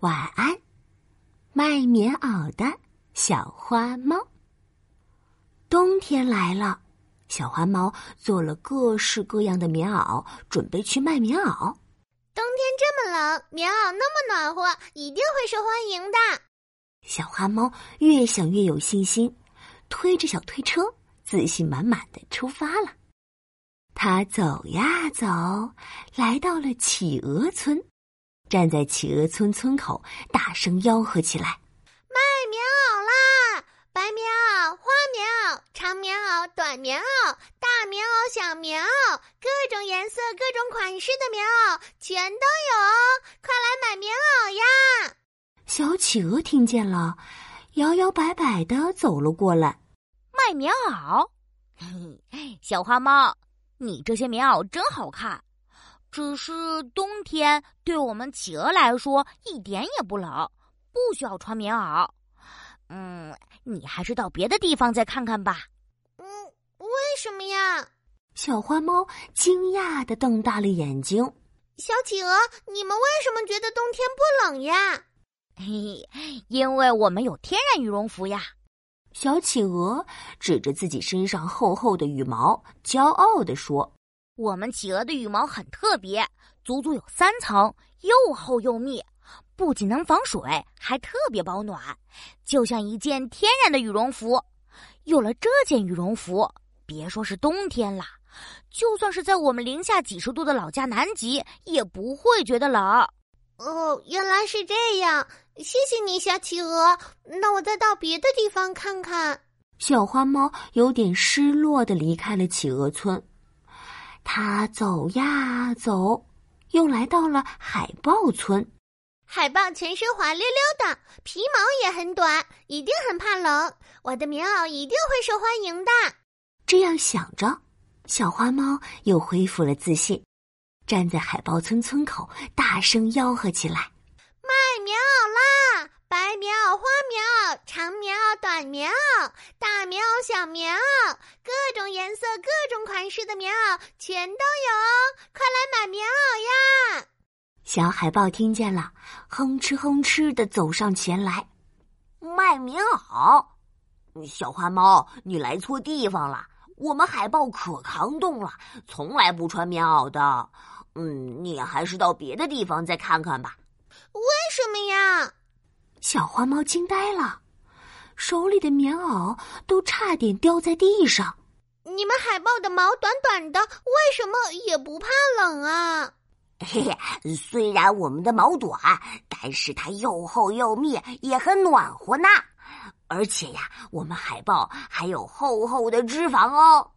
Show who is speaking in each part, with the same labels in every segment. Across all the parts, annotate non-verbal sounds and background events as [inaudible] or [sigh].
Speaker 1: 晚安，卖棉袄的小花猫。冬天来了，小花猫做了各式各样的棉袄，准备去卖棉袄。
Speaker 2: 冬天这么冷，棉袄那么暖和，一定会受欢迎的。
Speaker 1: 小花猫越想越有信心，推着小推车，自信满满的出发了。他走呀走，来到了企鹅村。站在企鹅村村口，大声吆喝起来：“
Speaker 2: 卖棉袄啦！白棉袄、花棉袄、长棉袄、短棉袄、大棉袄、小棉袄，各种颜色、各种款式的棉袄全都有哦！快来买棉袄呀！”
Speaker 1: 小企鹅听见了，摇摇摆摆的走了过来。
Speaker 3: 卖棉袄，小花猫，你这些棉袄真好看。只是冬天对我们企鹅来说一点也不冷，不需要穿棉袄。嗯，你还是到别的地方再看看吧。
Speaker 2: 嗯，为什么呀？
Speaker 1: 小花猫惊讶的瞪大了眼睛。
Speaker 2: 小企鹅，你们为什么觉得冬天不冷呀？
Speaker 3: 嘿，因为我们有天然羽绒服呀。
Speaker 1: 小企鹅指着自己身上厚厚的羽毛，骄傲地说。
Speaker 3: 我们企鹅的羽毛很特别，足足有三层，又厚又密，不仅能防水，还特别保暖，就像一件天然的羽绒服。有了这件羽绒服，别说是冬天了，就算是在我们零下几十度的老家南极，也不会觉得冷。
Speaker 2: 哦，原来是这样，谢谢你，小企鹅。那我再到别的地方看看。
Speaker 1: 小花猫有点失落的离开了企鹅村。他走呀走，又来到了海豹村。
Speaker 2: 海豹全身滑溜溜的，皮毛也很短，一定很怕冷。我的棉袄一定会受欢迎的。
Speaker 1: 这样想着，小花猫又恢复了自信，站在海豹村村口，大声吆喝起来：“
Speaker 2: 卖棉袄啦！白棉袄、花棉袄、长棉袄、短棉袄、大棉袄、小棉袄，各各种款式的棉袄全都有！快来买棉袄呀！
Speaker 1: 小海豹听见了，哼哧哼哧的走上前来，
Speaker 4: 卖棉袄。小花猫，你来错地方了，我们海豹可抗冻了，从来不穿棉袄的。嗯，你还是到别的地方再看看吧。
Speaker 2: 为什么呀？
Speaker 1: 小花猫惊呆了，手里的棉袄都差点掉在地上。
Speaker 2: 你们海豹的毛短短的，为什么也不怕冷啊？
Speaker 4: 嘿嘿，虽然我们的毛短，但是它又厚又密，也很暖和呢。而且呀，我们海豹还有厚厚的脂肪哦。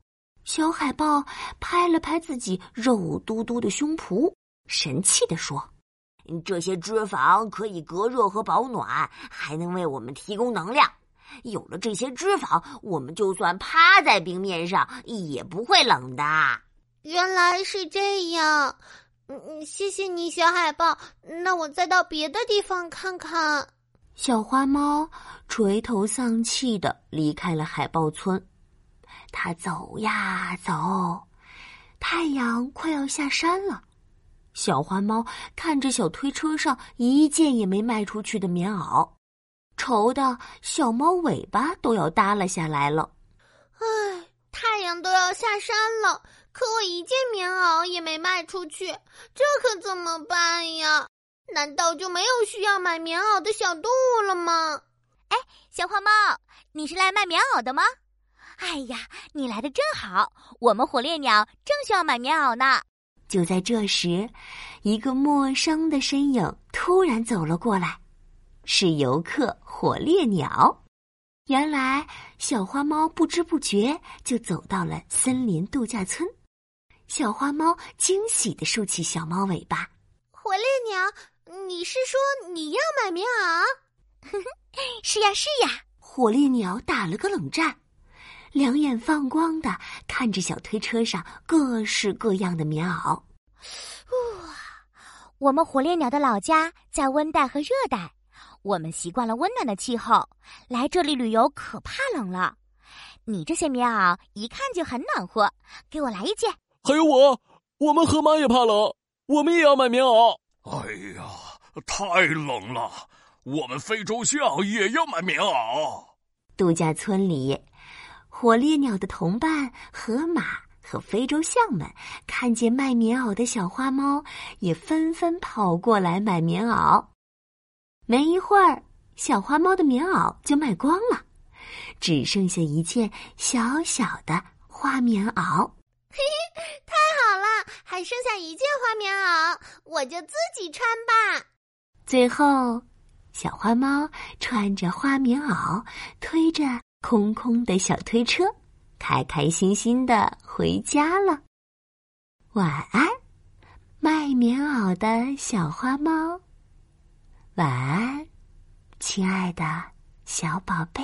Speaker 1: 小海豹拍了拍自己肉嘟嘟的胸脯，神气地说。
Speaker 4: 这些脂肪可以隔热和保暖，还能为我们提供能量。有了这些脂肪，我们就算趴在冰面上也不会冷的。
Speaker 2: 原来是这样，嗯，谢谢你，小海豹。那我再到别的地方看看。
Speaker 1: 小花猫垂头丧气的离开了海豹村。它走呀走，太阳快要下山了。小花猫看着小推车上一件也没卖出去的棉袄，愁的小猫尾巴都要耷拉下来了。
Speaker 2: 唉，太阳都要下山了，可我一件棉袄也没卖出去，这可怎么办呀？难道就没有需要买棉袄的小动物了吗？
Speaker 3: 哎，小花猫，你是来卖棉袄的吗？哎呀，你来的正好，我们火烈鸟正需要买棉袄呢。
Speaker 1: 就在这时，一个陌生的身影突然走了过来，是游客火烈鸟。原来，小花猫不知不觉就走到了森林度假村。小花猫惊喜的竖起小猫尾巴：“
Speaker 2: 火烈鸟，你是说你要买棉袄？”“ [laughs]
Speaker 3: 是呀，是呀。”
Speaker 1: 火烈鸟打了个冷战。两眼放光的看着小推车上各式各样的棉袄。
Speaker 3: 哇，我们火烈鸟的老家在温带和热带，我们习惯了温暖的气候，来这里旅游可怕冷了。你这些棉袄一看就很暖和，给我来一件。
Speaker 5: 还有我，我们河马也怕冷，我们也要买棉袄。
Speaker 6: 哎呀，
Speaker 5: 太冷了，我们非洲象也要买棉袄。
Speaker 1: 度假村里，火烈鸟的同伴河马和非洲象们看见卖棉袄的小花猫，也纷纷跑过来买棉袄。没一会儿，小花猫的棉袄就卖光了，只剩下一件小小的花棉袄。
Speaker 2: 嘿嘿，太好了，还剩下一件花棉袄，我就自己穿吧。
Speaker 1: 最后。小花猫穿着花棉袄，推着空空的小推车，开开心心的回家了。晚安，卖棉袄的小花猫。晚安，亲爱的小宝贝。